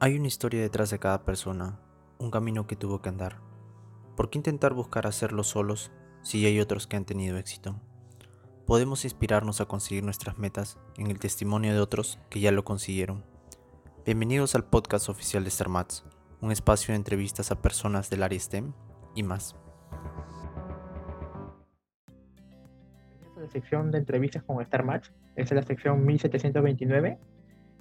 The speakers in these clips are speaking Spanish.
Hay una historia detrás de cada persona, un camino que tuvo que andar. ¿Por qué intentar buscar hacerlo solos si hay otros que han tenido éxito? Podemos inspirarnos a conseguir nuestras metas en el testimonio de otros que ya lo consiguieron. Bienvenidos al podcast oficial de StarMats, un espacio de entrevistas a personas del área STEM y más. Esta es la sección de entrevistas con StarMatch. Esta es la sección 1729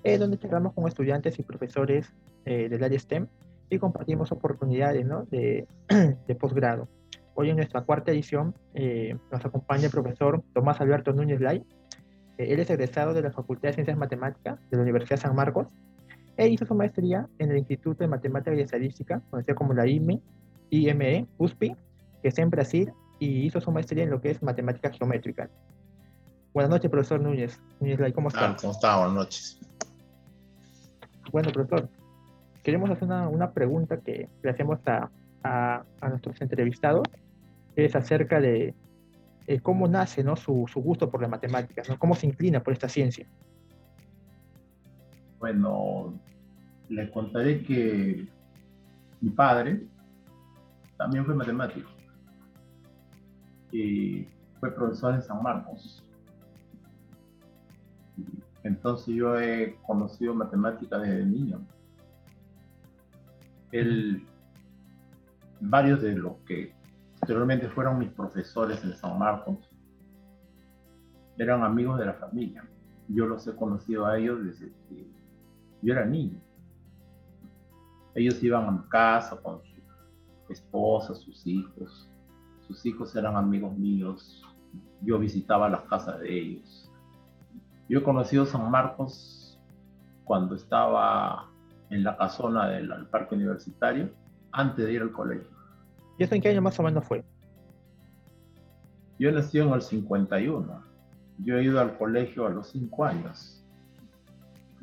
eh, donde charlamos con estudiantes y profesores eh, del área STEM y compartimos oportunidades ¿no? de, de posgrado. Hoy en nuestra cuarta edición eh, nos acompaña el profesor Tomás Alberto Núñez Lai. él es egresado de la Facultad de Ciencias Matemáticas de la Universidad San Marcos e hizo su maestría en el Instituto de Matemática y Estadística, conocido como la IME, IME, USPI, que está en Brasil, y hizo su maestría en lo que es matemáticas geométricas. Buenas noches, profesor Núñez. Núñez Lai, ¿cómo está? Ah, ¿Cómo está? Buenas noches. Bueno, profesor, queremos hacer una, una pregunta que le hacemos a, a, nuestros entrevistados, que es acerca de eh, cómo nace ¿no? su, su, gusto por las matemáticas, ¿no? cómo se inclina por esta ciencia. Bueno, le contaré que mi padre también fue matemático y fue profesor en San Marcos. Entonces yo he conocido matemáticas desde niño. Él, varios de los que posteriormente fueron mis profesores en San Marcos, eran amigos de la familia. Yo los he conocido a ellos desde que yo era niño. Ellos iban a mi casa con su esposa, sus hijos. Sus hijos eran amigos míos. Yo visitaba las casas de ellos yo he conocido San Marcos cuando estaba en la casona del parque universitario, antes de ir al colegio. ¿Y eso en qué año más o menos fue? Yo nací en el 51. Yo he ido al colegio a los 5 años.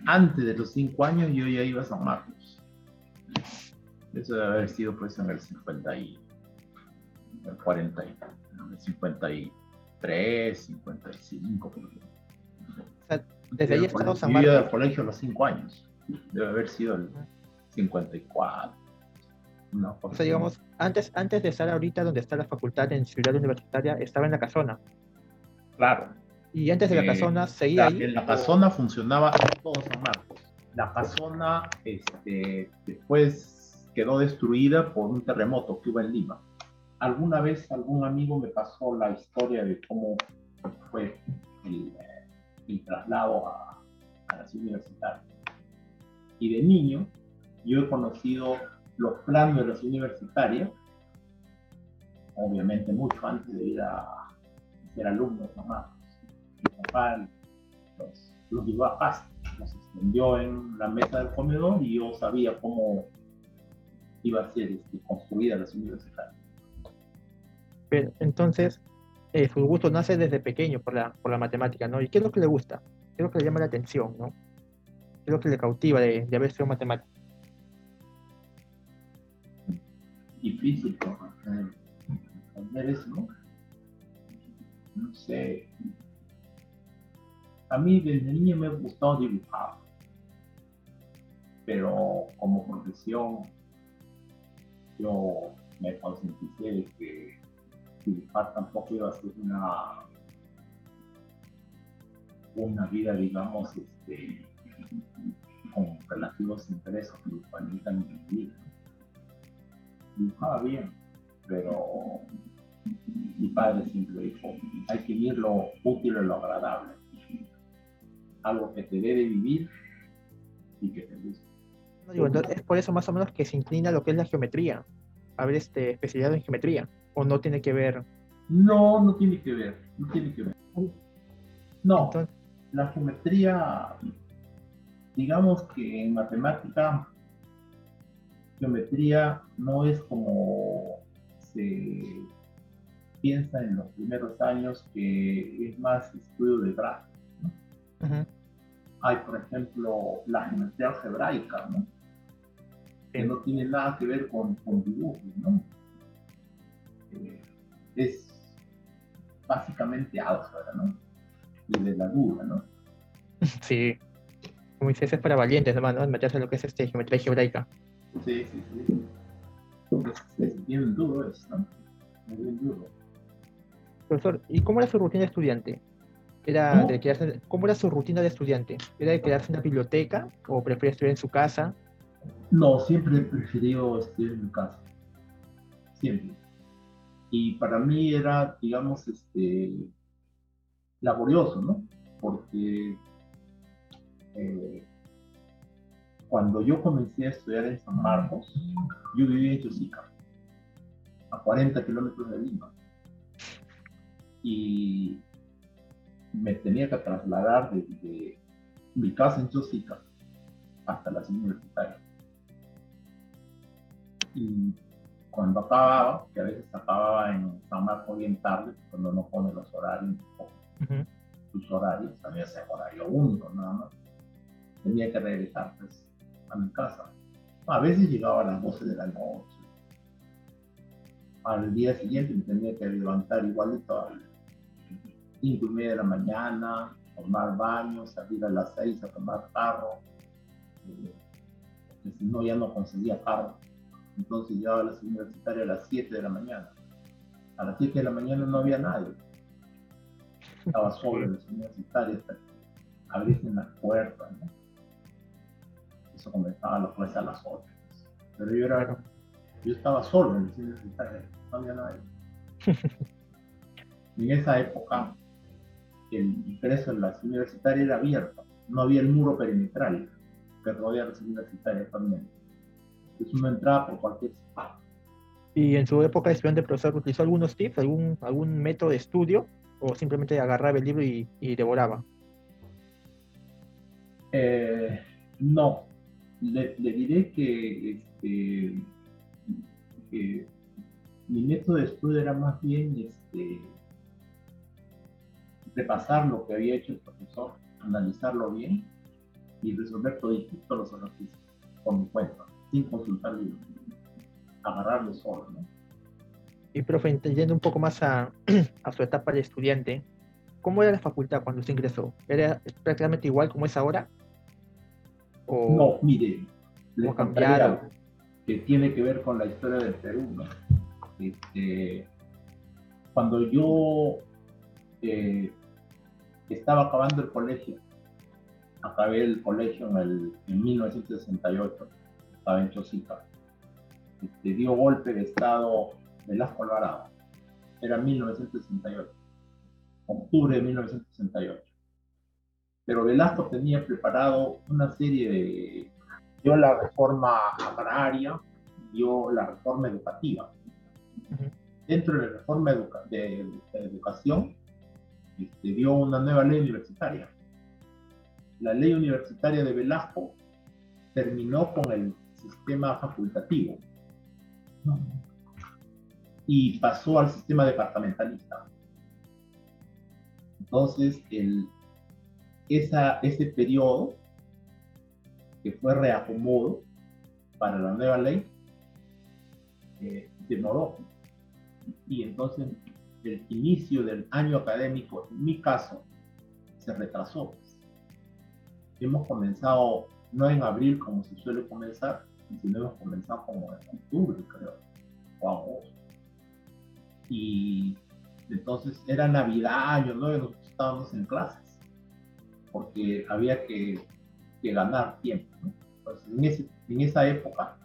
Antes de los 5 años yo ya iba a San Marcos. Eso debe haber sido pues en el 50 y el 40, el 53, 55 por ejemplo desde ahí estado San Marcos. Yo al colegio a los 5 años. Debe haber sido el 54. No, o sea, digamos, antes, antes de estar ahorita donde está la facultad en Ciudad Universitaria, estaba en la casona. Claro. Y antes de la eh, casona seguía ahí. En la casona funcionaba todo San Marcos. La casona este, después quedó destruida por un terremoto que hubo en Lima. Alguna vez algún amigo me pasó la historia de cómo fue el, el traslado a, a las universitarias. Y de niño, yo he conocido los planos de las universitarias, obviamente mucho antes de ir a ser alumno nomás. Mi papá los, los llevó a casa, los extendió en la mesa del comedor y yo sabía cómo iba a ser este, construida las universitarias. Pero, entonces, eh, su gusto nace desde pequeño por la, por la matemática, ¿no? ¿Y qué es lo que le gusta? ¿Qué es lo que le llama la atención, ¿no? ¿Qué es lo que le cautiva de, haber sido matemático? Difícil, eso, ¿no? No sé. A mí desde niño me ha gustado dibujar, pero como profesión yo me concienticé de que dibujar tampoco iba a ser una, una vida, digamos, este, con relativos intereses que permitan vivir. Dibujaba bien, pero mi padre siempre dijo, hay que vivir lo útil y lo agradable. Algo que te debe vivir y que te guste. es por eso más o menos que se inclina lo que es la geometría, a ver este, especialidad en geometría o no tiene que ver? No, no tiene que ver, no tiene que ver. No, la geometría, digamos que en matemática, geometría no es como se piensa en los primeros años, que es más estudio de gráficos. Hay, por ejemplo, la geometría algebraica, ¿no? que no tiene nada que ver con, con dibujos, ¿no? Es básicamente álgebra, ¿no? Y de la duda, ¿no? Sí, como dices, es para valientes, hermano, meterse lo que es este geometría algebraica. Sí, sí, sí. Es, bien duro eso, ¿no? Es bien duro. Profesor, ¿y cómo era su rutina de estudiante? Era ¿Cómo? de quedarse, ¿Cómo era su rutina de estudiante? ¿Era de quedarse en la biblioteca o prefería estudiar en su casa? No, siempre he preferido estudiar en mi casa. Siempre. Y para mí era, digamos, este, laborioso, ¿no? Porque eh, cuando yo comencé a estudiar en San Marcos, yo vivía en Chosica, a 40 kilómetros de Lima. Y me tenía que trasladar desde mi casa en Chosica hasta la ciudad universitaria. Cuando acababa, que a veces acababa en San Marcos bien tarde, cuando no pone los horarios, sus horarios, había ese horario único nada más, tenía que regresar pues, a mi casa. A veces llegaba a las 12 de la noche. Al día siguiente me tenía que levantar igualito a las 5 y media de la mañana, tomar baño, salir a las 6 a tomar carro, eh, porque si no ya no conseguía carro. Entonces llegaba a la ciudad universitaria a las 7 de la mañana. A las 7 de la mañana no había nadie. Estaba solo en la ciudad universitaria hasta que abriesen las puertas. ¿no? Eso comenzaba a las pues, a las 8. pues. Pero yo, era, yo estaba solo en la ciudad universitaria, no había nadie. en esa época, el ingreso en la ciudad universitaria era abierto. No había el muro perimetral que rodea la ciudad universitaria también. Entonces uno entraba por cualquier sitio. ¿Y en su época de estudiante, profesor, utilizó algunos tips, algún, algún método de estudio o simplemente agarraba el libro y, y devoraba? Eh, no, le, le diré que, este, que mi método de estudio era más bien este, repasar lo que había hecho el profesor, analizarlo bien y resolver todos los ejercicios por mi cuenta, sin consultar agarrarlo solo. ¿no? Y, profe, yendo un poco más a, a su etapa de estudiante, ¿cómo era la facultad cuando usted ingresó? ¿Era prácticamente igual como es ahora? ¿O No, mire, le ¿Cómo contaré cambiaron? algo que tiene que ver con la historia del Perú. ¿no? Este, cuando yo eh, estaba acabando el colegio, acabé el colegio en, el, en 1968, estaba en Chosica, este, dio golpe de estado Velasco Alvarado, era 1968, octubre de 1968. Pero Velasco tenía preparado una serie de... dio la reforma agraria, dio la reforma educativa. Dentro de la reforma educa- de, de educación, este, dio una nueva ley universitaria. La ley universitaria de Velasco terminó con el sistema facultativo y pasó al sistema departamentalista. Entonces, el, esa, ese periodo, que fue reacomodo para la nueva ley, eh, demoró. Y entonces el inicio del año académico, en mi caso, se retrasó. Hemos comenzado no en abril como se suele comenzar, sino hemos comenzado como en octubre, creo, o agosto. Y entonces era Navidad, Año Nuevo, nosotros estábamos en clases, porque había que, que ganar tiempo. ¿no? Entonces, en, ese- en esa época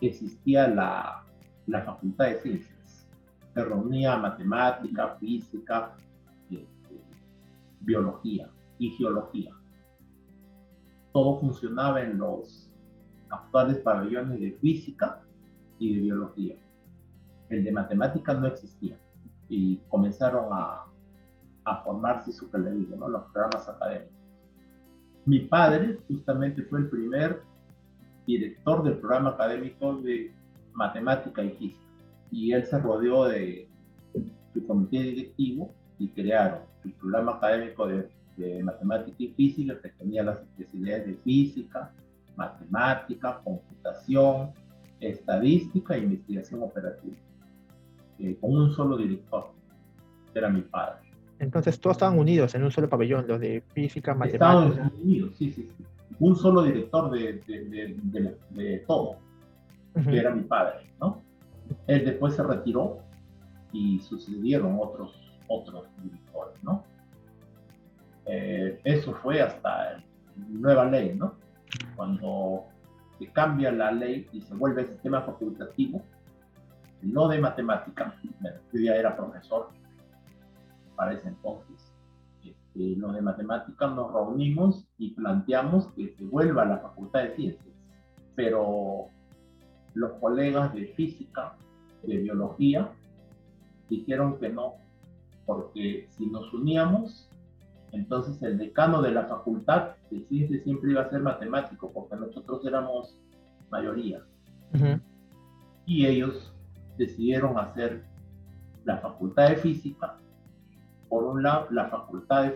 existía la, la Facultad de Ciencias, que reunía matemática, física, este, biología y geología. Todo funcionaba en los actuales pabellones de física y de biología. El de matemática no existía y comenzaron a, a formarse su digo, ¿no? los programas académicos. Mi padre justamente fue el primer director del programa académico de matemática y física y él se rodeó de su comité directivo y crearon el programa académico de, de matemática y física que tenía las especialidades de física, matemática, computación, estadística e investigación operativa, eh, con un solo director, que era mi padre. Entonces todos estaban unidos en un solo pabellón, los de física, Estados matemáticas. Unidos, sí, sí, sí. un solo director de, de, de, de todo, que era mi padre, ¿no? Él después se retiró y sucedieron otros, otros directores, ¿no? Eh, eso fue hasta nueva ley, ¿no? Cuando se cambia la ley y se vuelve el sistema facultativo, no de matemática, yo ya era profesor para ese entonces, este, lo de matemática nos reunimos y planteamos que se vuelva a la Facultad de Ciencias, pero los colegas de física, de biología, dijeron que no, porque si nos uníamos, entonces el decano de la facultad de ciencias siempre iba a ser matemático, porque nosotros éramos mayoría. Y ellos decidieron hacer la facultad de física, por un lado la facultad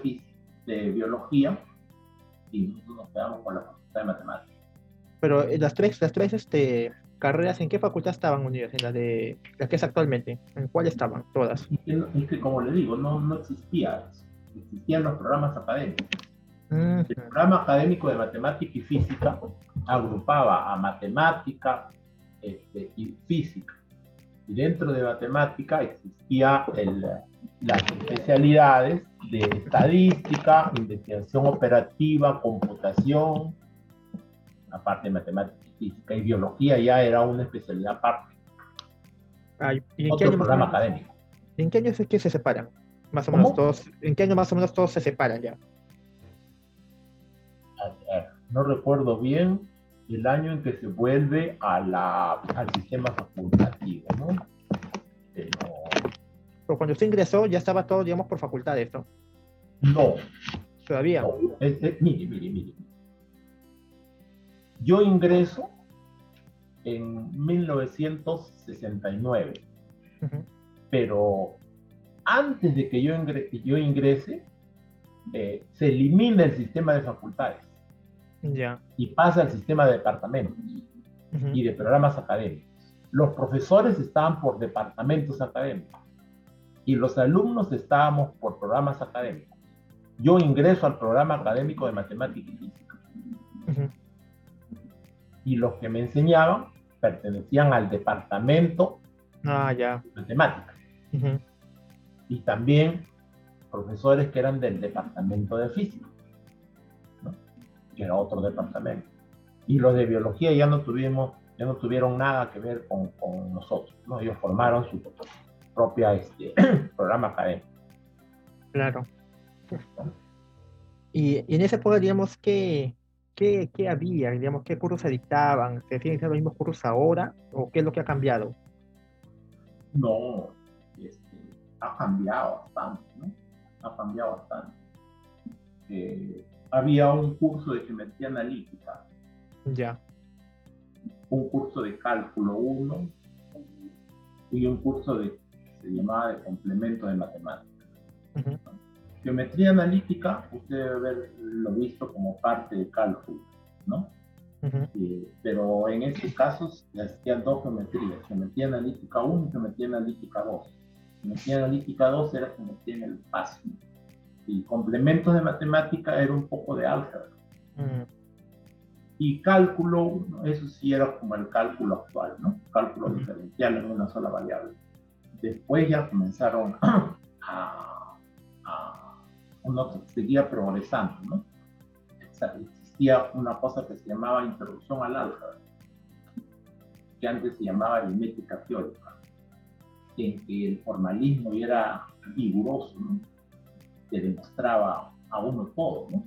de, biología, y nosotros nos quedamos con la facultad de matemáticas. Pero eh, las tres, las tres este, carreras, ¿en qué facultad estaban unidas? ¿En la de la que es actualmente? ¿En cuál estaban todas? Es que, como le digo, no, no existía Existían los programas académicos. El programa académico de matemática y física agrupaba a matemática este, y física. Y dentro de matemática existía las especialidades de estadística, investigación operativa, computación, aparte de matemática física y biología ya era una especialidad aparte. ¿y en Otro qué programa académico. ¿En qué año es que se separan? Más o menos todos, ¿En qué año más o menos todos se separan ya? No recuerdo bien el año en que se vuelve a la, al sistema facultativo, ¿no? Pero... cuando usted ingresó ya estaba todo, digamos, por facultades, ¿no? No. Todavía. mire, mire, mire. Yo ingreso en 1969, pero antes de que yo, yo ingrese, eh, se elimina el sistema de facultades. Y pasa al sistema de departamentos y de programas académicos. Los profesores estaban por departamentos académicos y los alumnos estábamos por programas académicos. Yo ingreso al programa académico de matemática y física. Y los que me enseñaban pertenecían al departamento ah, de matemáticas. Y también profesores que eran del departamento de física, que era otro departamento. Y los de biología ya no tuvimos, ya no tuvieron nada que ver con, con nosotros, ¿no? Ellos formaron su propia este, programa académico. Claro. Y, y en ese época, digamos que ¿Qué, ¿Qué, había? Digamos, ¿Qué cursos se dictaban? ¿Se siguen siendo los mismos cursos ahora? ¿O qué es lo que ha cambiado? No, este, ha cambiado bastante, ¿no? Ha cambiado bastante. Eh, había un curso de geometría analítica. Ya. Un curso de cálculo 1 y un curso de, se llamaba de complemento de matemáticas. Geometría analítica, usted debe haberlo visto como parte de cálculo, ¿no? Eh, pero en este caso existían dos geometrías, geometría analítica 1 y geometría analítica 2. Geometría analítica 2 era geometría en el espacio. Y complementos de matemática era un poco de álgebra. Y cálculo 1, eso sí era como el cálculo actual, ¿no? Cálculo diferencial en una sola variable. Después ya comenzaron a uno seguía progresando, ¿no? existía una cosa que se llamaba introducción al álgebra, que antes se llamaba aritmética teórica, en que el formalismo era riguroso, ¿no? Que demostraba a uno todo, ¿no?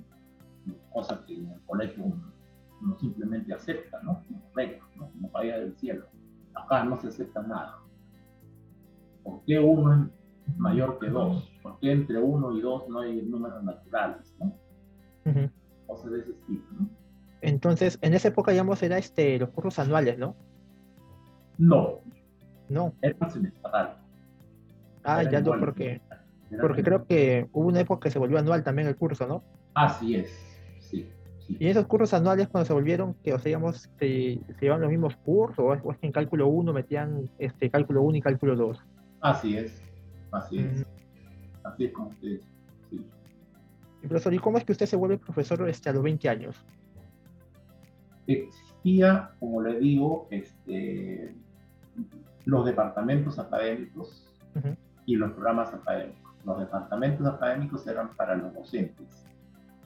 Cosa que en el colegio uno, simplemente acepta, ¿no? Como regla, ¿no? Como caída del cielo. Acá no se acepta nada. ¿Por qué uno mayor que 2, porque entre 1 y 2 no hay números naturales, ¿no? O sea, de ese estilo, ¿no? Entonces, en esa época, digamos, era este, los cursos anuales, ¿no? No. No. Era semestral. Ah, ya no, porque, porque creo que hubo una época que se volvió anual también el curso, ¿no? Así es, sí. Y esos cursos anuales cuando se volvieron, que o sea, digamos, se, se llevan los mismos cursos, o es, que en cálculo 1 metían este cálculo 1 y cálculo 2. Así es. Así es. Así es como usted sí. profesor, ¿y cómo es que usted se vuelve profesor este, a los 20 años? existía, como le digo, este, los departamentos académicos y los programas académicos. Los departamentos académicos eran para los docentes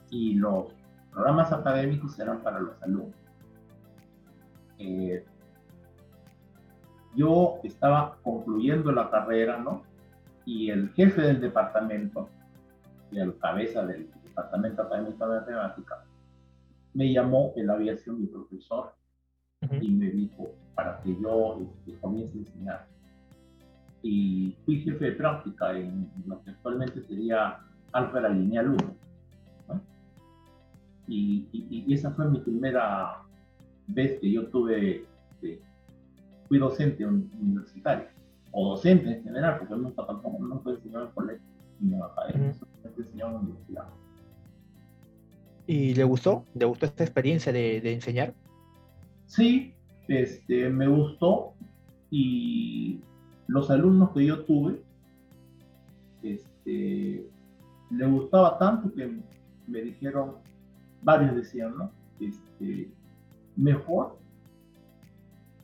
y los programas académicos eran para los alumnos. Eh, yo estaba concluyendo la carrera, ¿no? Y el jefe del departamento, el cabeza del departamento académico de matemática, me llamó, él había sido mi profesor, y me dijo para que yo este, comience a enseñar. Y fui jefe de práctica en lo que actualmente sería álgebra lineal 1. Y, y, esa fue mi primera vez que yo tuve, este, fui docente universitario, o docente en general, porque nunca tampoco, nunca enseñado en colegio, ni en academia, uh enseñado en universidad. ¿Y le gustó? ¿Le gustó esta experiencia de, de enseñar? Sí, este, me gustó y los alumnos que yo tuve, este, le gustaba tanto que me dijeron, varios decían, ¿no? Este, mejor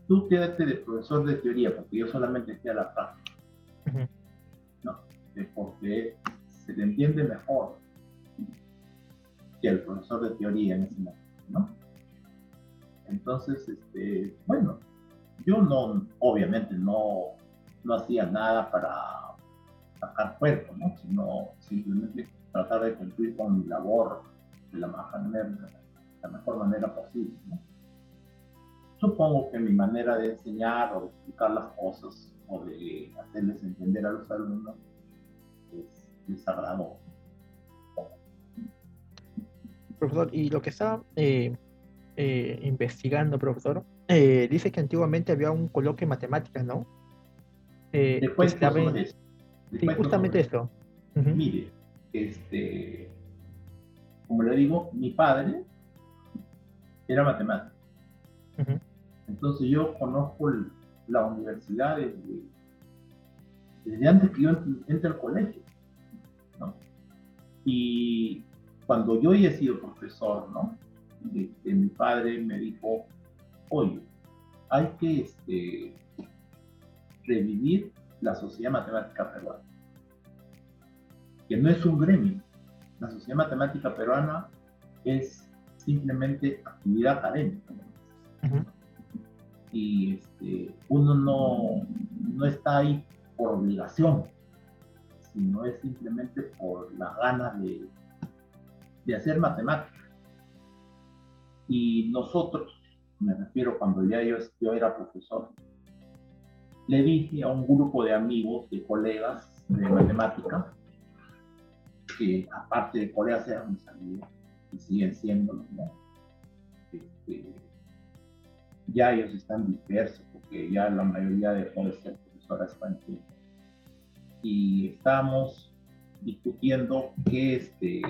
tú quédate de profesor de teoría, porque yo solamente estoy a la práctica. ¿no? Porque se le entiende mejor que el profesor de teoría en ese momento, ¿no? Entonces, este, bueno, yo no, obviamente no, no hacía nada para sacar cuerpo, ¿no? sino simplemente tratar de cumplir con mi labor de la manera, la mejor manera posible. Supongo que mi manera de enseñar o de explicar las cosas o de hacerles entender a los alumnos es, les agradó. Profesor, y lo que está eh, investigando, profesor, eh, dice que antiguamente había un coloquio de matemáticas, ¿no? Eh, Después, sí, justamente esto. Mire, este, como le digo, mi padre era matemático. Entonces yo conozco la universidad desde, desde, antes que yo entre al colegio. ¿no? Y cuando yo he sido profesor, ¿no? De, mi padre me dijo, oye, hay que este, revivir la Sociedad Matemática Peruana, que no es un gremio. La Sociedad Matemática Peruana es simplemente actividad académica. Y este, uno no, no está ahí por obligación, sino es simplemente por las ganas de, de hacer matemáticas. Y nosotros, me refiero cuando ya yo, era profesor, le dije a un grupo de amigos, de colegas de matemática, que aparte de colegas eran mis amigos y siguen siendo, ¿no? Este, ya ellos están dispersos porque ya la mayoría de de ser profesoras tiempo. Y estamos discutiendo qué, este,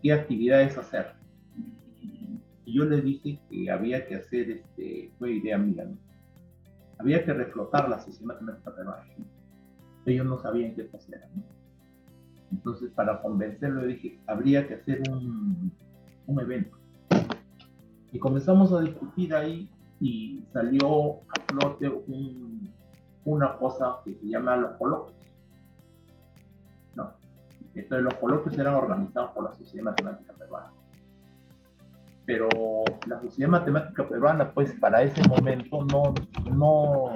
qué actividades hacer yo le dije que había que hacer, este, fue idea mía, había que reflotar la sociedad peruana. Ellos no sabían qué hacer. Entonces, para convencerlo, dije, habría que hacer un, un evento. Y comenzamos a discutir ahí y salió a flote un, una cosa que se llama los coloquios. ¿no? Entonces, los coloquios eran organizados por la Sociedad Matemática Peruana pero la Sociedad Matemática Peruana, pues para ese momento no, no,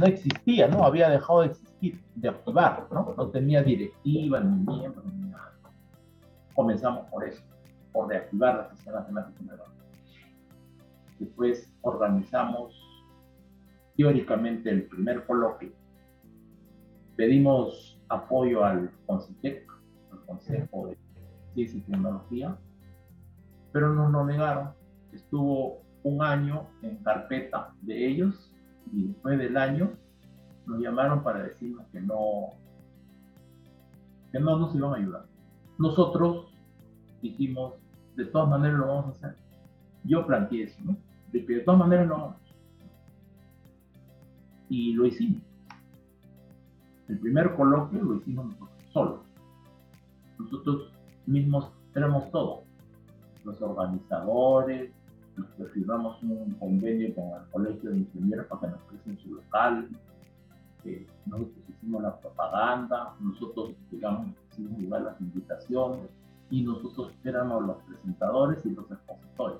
no existía, ¿no? Había dejado de existir, de activar, ¿no? No tenía directiva, ni miembros, ni nada. Comenzamos por eso, por reactivar la Sociedad Matemática Peruana. Después organizamos teóricamente el primer coloquio. Pedimos apoyo al CONCITEC, el Consejo de Ciencia y Tecnología, pero no nos negaron. Estuvo un año en carpeta de ellos y después del año nos llamaron para decirnos que no, que no nos iban a ayudar. Nosotros dijimos, de todas maneras lo vamos a hacer. Yo planteé eso, ¿no? De de todas maneras lo vamos. Y lo hicimos. El primer coloquio lo hicimos nosotros, solos. Nosotros mismos éramos todo los organizadores, firmamos un convenio con el Colegio de Ingenieros para que nos presten su local. nosotros hicimos la propaganda, nosotros, digamos, hicimos llevar las invitaciones y nosotros éramos los presentadores y los expositores.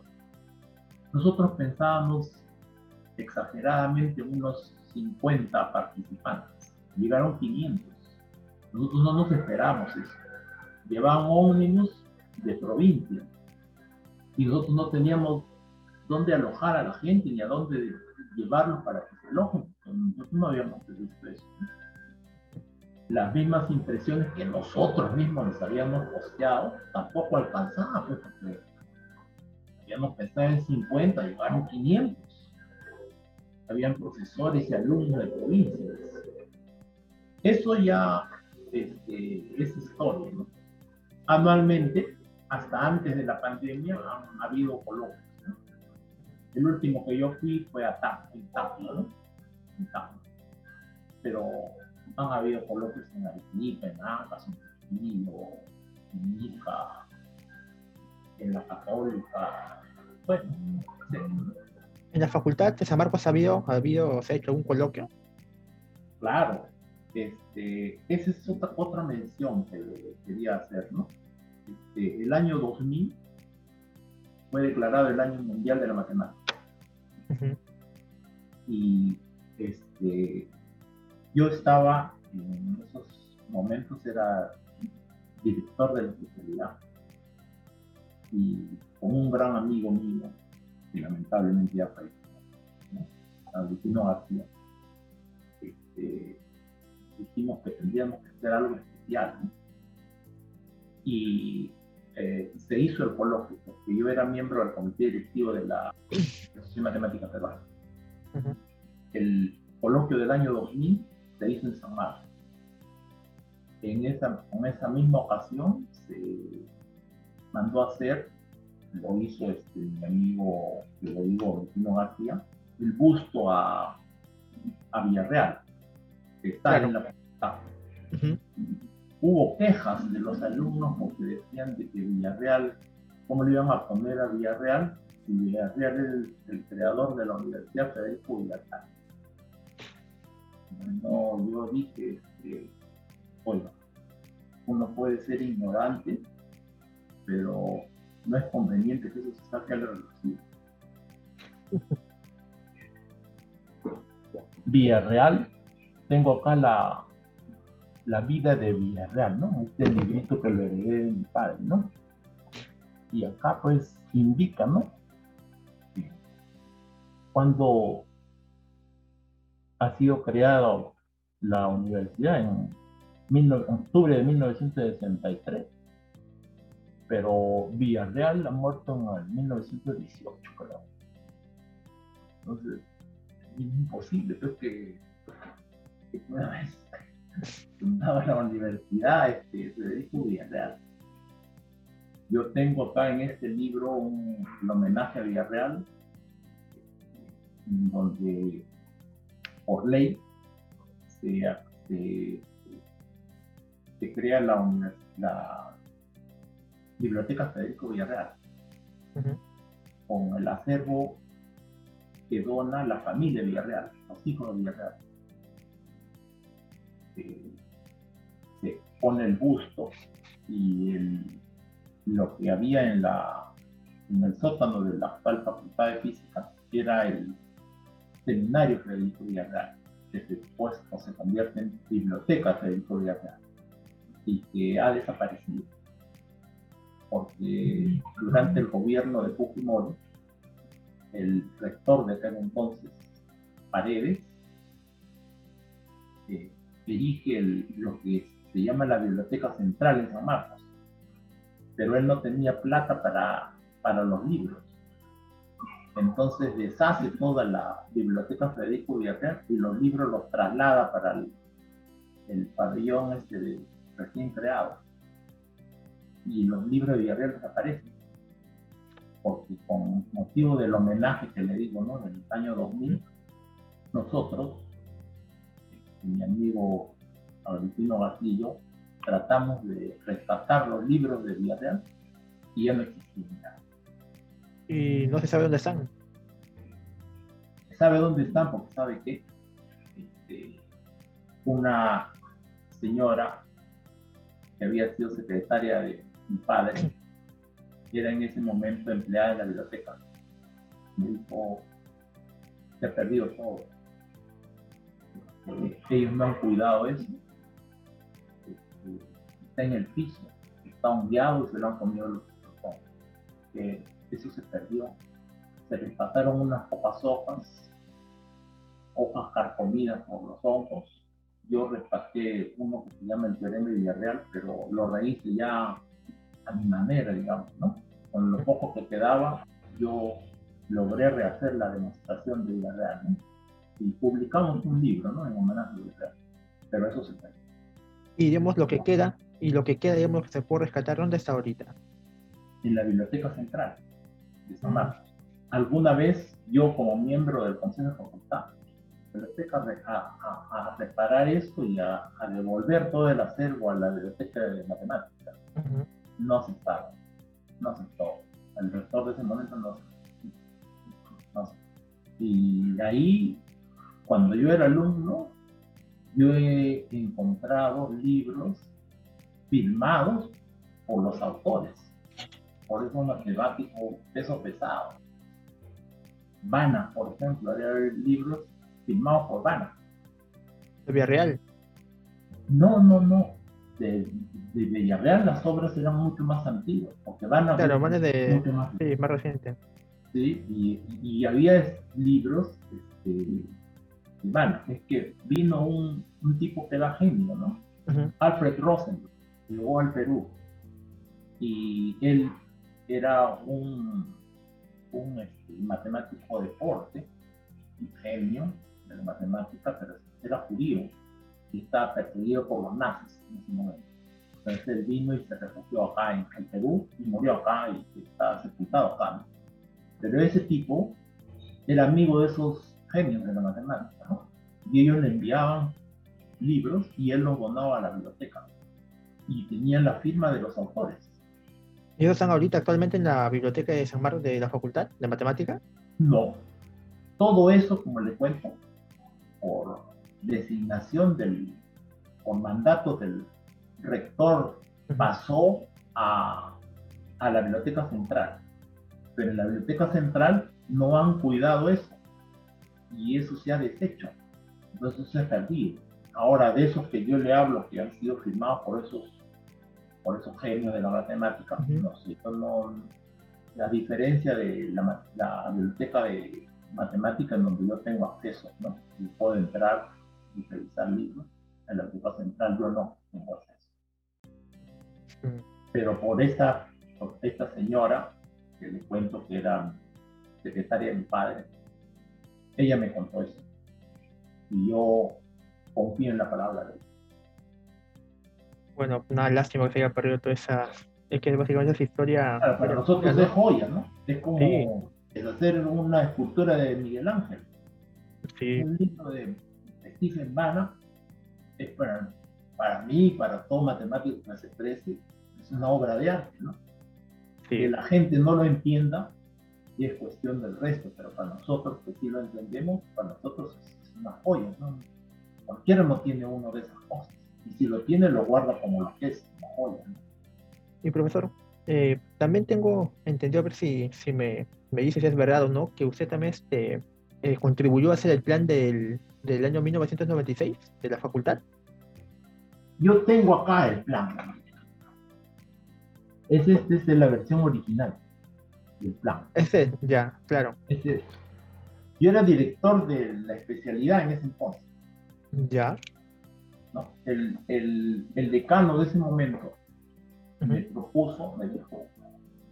Nosotros pensábamos exageradamente unos 50 participantes, llegaron 500. Nosotros no nos esperamos eso. Llevaban ómnibus de provincia y nosotros no teníamos dónde alojar a la gente ni a dónde llevarlos para que se alojen. Nosotros no habíamos visto eso. Las mismas impresiones que nosotros mismos les habíamos posteado tampoco alcanzaban, pues, porque habíamos pensado en 50, llegaron 500. Habían profesores y alumnos de provincias. Eso ya este, es historia. ¿no? Anualmente, hasta antes de la pandemia, han habido coloquios. El último que yo fui fue a Tacna, en Tacna, ¿no? En Tacna. Pero han habido coloquios en Arequipa, en Ancas, en Trujillo, en Ica, en la Católica. Bueno, ¿En la facultad de San Marcos ha habido, ha habido se ha hecho algún coloquio? Claro, este, esa es otra, otra mención que quería hacer, ¿no? Este, el año 2000 fue declarado el año mundial de la matemática. Y este, yo estaba en esos momentos, era director de la especialidad y con un gran amigo mío, que lamentablemente ya falleció, ¿no? Agustino García, este, dijimos que tendríamos que hacer algo especial. Y eh, se hizo el coloquio, porque yo era miembro del comité directivo de la Asociación Matemática Peruana. El coloquio del año 2000 se hizo en San Marcos. En esa, en esa misma ocasión se mandó a hacer, lo hizo este, mi amigo, que lo digo, Vecino García, el busto a, a Villarreal está en la Hubo quejas de los alumnos porque decían de que Villarreal, ¿cómo le iban a poner a Villarreal? Si Villarreal es el, creador de la Universidad Federico Villarreal. No, yo dije que, bueno, uno puede ser ignorante, pero no es conveniente que eso se saque a la. Villarreal tengo acá la, la vida de Villarreal, ¿no? Este librito que lo heredé de mi padre, ¿no? Y acá pues indica, ¿no? Cuando ha sido creada la universidad en octubre de 1963, pero Villarreal ha muerto en 1918, creo. Entonces, es imposible, pues que vez fundaba la universidad este, Federico Villarreal. Yo tengo acá en este libro un, homenaje a Villarreal, donde por ley se, se, crea la, la, Biblioteca Federico Villarreal, con el acervo que dona la familia Villarreal, los hijos de Villarreal se pone el busto y lo que había en, el sótano de la actual Facultad de Física era el seminario Federico Villarreal, que después se convierte en biblioteca Federico Villarreal y que ha desaparecido. Porque durante el gobierno de Fujimori, el rector de aquel entonces, Paredes, eh, dirige lo que se llama la Biblioteca Central en San Marcos, pero él no tenía plata para, para los libros. Entonces deshace toda la biblioteca Federico Villarreal y los libros los traslada para el, el pabellón este recién creado. Y los libros de Villarreal desaparecen. Porque con motivo del homenaje que le digo, ¿no? En el año 2000, nosotros mi amigo Agustino Garcillo, tratamos de rescatar los libros de Villarreal y ya no existían Y no se sabe dónde están. ¿Sabe dónde están? Porque sabe que este, una señora que había sido secretaria de mi padre, era en ese momento empleada en la biblioteca. Me dijo, se ha perdido todo. Ellos no han cuidado eso. Está en el piso, está hongueado y se lo han comido los que eso se perdió. Se les pasaron unas pocas hojas, hojas carcomidas por los hongos. Yo rescaté uno que se llama el teorema de Villarreal, pero lo rehice ya a mi manera, digamos, ¿no? Con lo poco que quedaba, yo logré rehacer la demostración de Villarreal, ¿no? Y publicamos un libro, ¿no? En homenaje a. Pero eso se. Y digamos lo que queda, y lo que queda, digamos, que se puede rescatar, ¿dónde está ahorita? En la Biblioteca Central de San Marcos. Alguna vez yo, como miembro del Consejo de Facultad, biblioteca a, a, preparar esto y a, devolver todo el acervo a la biblioteca de matemáticas. No aceptaron, no aceptó. El rector de ese momento no, no Y ahí, cuando yo era alumno, yo he encontrado libros firmados por los autores, por esos matemáticos peso pesado. Vana, por ejemplo, había libros firmado por Vana. ¿De Villarreal? No, no, no. De, de, Villarreal las obras eran mucho más antiguas, porque Vana claro, Vana de, mucho más, sí, más reciente. Sí, y, y había libros este, Es que vino un, un, tipo que era genio, ¿no? Alfred Rosen, llegó al Perú y él era un, un este, matemático de deporte, un genio, de la matemática, pero era judío y estaba perseguido por los nazis en ese momento. Entonces él vino y se refugió acá en, el Perú y murió acá y está sepultado acá. Pero ese tipo era amigo de esos genios de la matemática, ¿no? Y ellos le enviaban libros y él los donaba a la biblioteca. Y tenían la firma de los autores. ¿Y ellos están ahorita actualmente en la biblioteca de San Marcos de la Facultad de Matemática? No. Todo eso, como le cuento, por designación del, por mandato del rector, pasó a, a la biblioteca central. Pero en la biblioteca central no han cuidado eso. Y eso se ha deshecho. Entonces se ha perdido. Ahora, de esos que yo le hablo, que han sido firmados por esos, por esos genios de la matemática, no sé, no, la diferencia de la, la biblioteca de matemática en donde yo tengo acceso, ¿no? Y puedo entrar y revisar libros. En la biblioteca central yo no tengo acceso. Mm. Pero por esta, por esta señora, que le cuento que era secretaria de mi padre, ella me contó eso. Y yo confío en la palabra de ella. Bueno, una lástima que se haya perdido toda esa... Es que básicamente esa historia... para nosotros es joya, ¿no? Es como es hacer una escultura de Miguel Ángel. Un libro de Stephen Banner es para, para mí, para todo matemático que se exprese, es una obra de arte, ¿no? Que la gente no lo entienda y es cuestión del resto, pero para nosotros que sí lo entendemos, para nosotros es, una joya, ¿no? Cualquiera no tiene uno de esas cosas. Y si lo tiene, lo guarda como lo que es, una joya. ¿no? Y profesor, eh, también tengo entendido, a ver si, si me, me dice si es verdad o no, que usted también este, eh, contribuyó a hacer el plan del, del año 1996 de la facultad. Yo tengo acá el plan. Es este es la versión original del plan. Ese, ya, claro. yo era director de la especialidad en ese entonces. Ya. ¿no? El, el, el decano de ese momento me propuso, me dijo,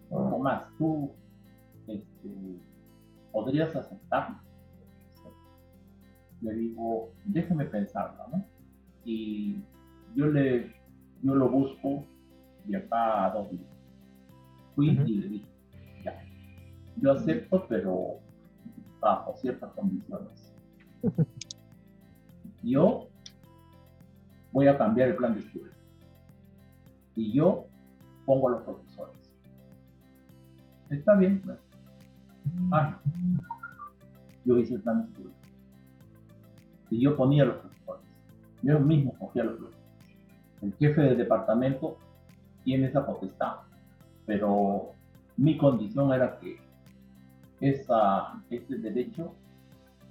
Tomás, tú este, podrías aceptar. Le digo, déjeme pensarlo, ¿no? Y yo le, yo lo busco de acá a dos días. Fui y le dije, yo acepto, pero bajo ciertas condiciones. Yo voy a cambiar el plan de estudio. Y yo pongo a los profesores. Está bien, Ah, yo hice el plan de estudio. Y yo ponía los profesores. Yo mismo cogía los profesores. El jefe del departamento tiene esa potestad, pero mi condición era que esa, ese derecho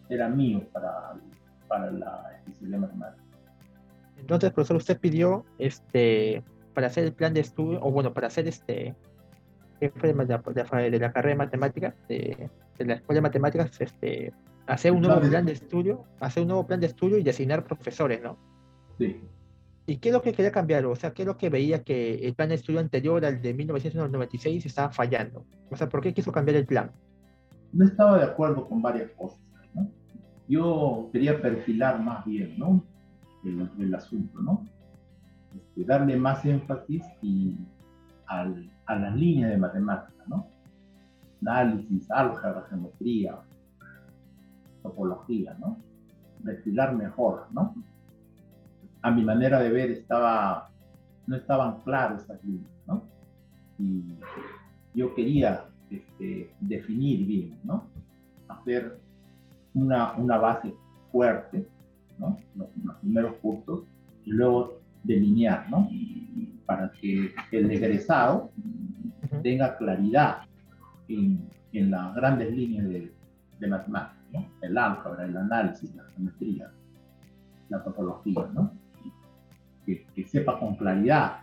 era mío para, para la especialidad matemática. Entonces, profesor, usted pidió este para hacer el plan de estudio, o bueno, para hacer este jefe de, de, la carrera de matemáticas, de, la escuela de matemáticas, este, hacer un nuevo plan de estudio, hacer un nuevo plan de estudio y designar profesores, ¿no? Sí. ¿Y qué es lo que quería cambiar? O sea, ¿qué es lo que veía que el plan de estudio anterior al de 1996 estaba fallando? O sea, ¿por qué quiso cambiar el plan? No estaba de acuerdo con varias cosas, ¿no? Yo quería perfilar más bien, ¿no? El, asunto, ¿no? Este, darle más énfasis y al, a las líneas de matemática, ¿no? Análisis, álgebra, geometría, topología, ¿no? Perfilar mejor, ¿no? a mi manera de ver estaba, no estaban claros esas líneas, ¿no? Y yo quería este, definir bien, ¿no? Hacer una, una base fuerte, ¿no? Los, primeros cursos, y luego delinear, ¿no? Para que el egresado tenga claridad en, en las grandes líneas de, de matemáticas, ¿no? El álgebra, el análisis, la geometría, la topología, ¿no? que, sepa con claridad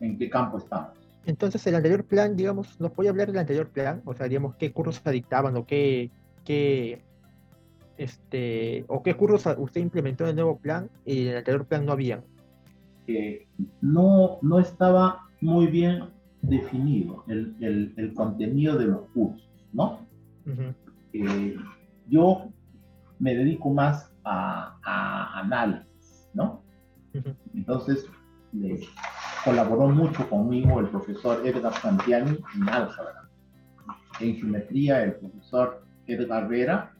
en qué, campo estamos. Entonces, el anterior plan, digamos, ¿nos puede hablar del anterior plan? O sea, digamos, ¿qué cursos dictaban o qué, qué, este, o qué cursos usted implementó en el nuevo plan y en el anterior plan no habían? no, no estaba muy bien definido el, el, el contenido de los cursos, ¿no? Eh, yo me dedico más a, a análisis, ¿no? Entonces, colaboró mucho conmigo el profesor Edgar Santiani en álgebra. En geometría, el profesor Edgar Vera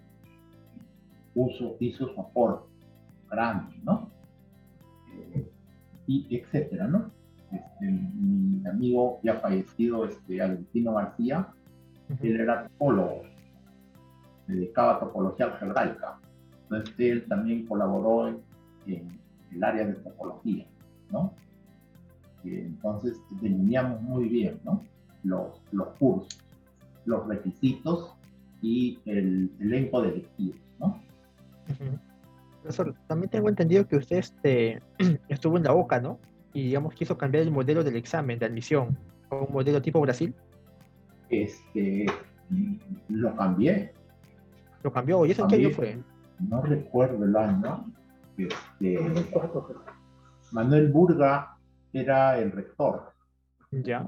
hizo su aporte grande, ¿no? Eh, y etcétera, ¿no? Este, mi amigo ya fallecido, este, García, él era topólogo, se dedicaba a topología algebraica. Entonces él también colaboró en el área de topología, ¿no? Entonces delineamos muy bien, ¿no? Los, los cursos, los requisitos y el elenco de electivos, ¿no? Profesor, también tengo entendido que usted este, estuvo en la OCA, ¿no? Y digamos quiso cambiar el modelo del examen de admisión a un modelo tipo Brasil. Este, lo cambié. ¿Lo cambió? ¿Y eso en qué año fue? No recuerdo el año, este, Manuel Burga era el rector. Ya.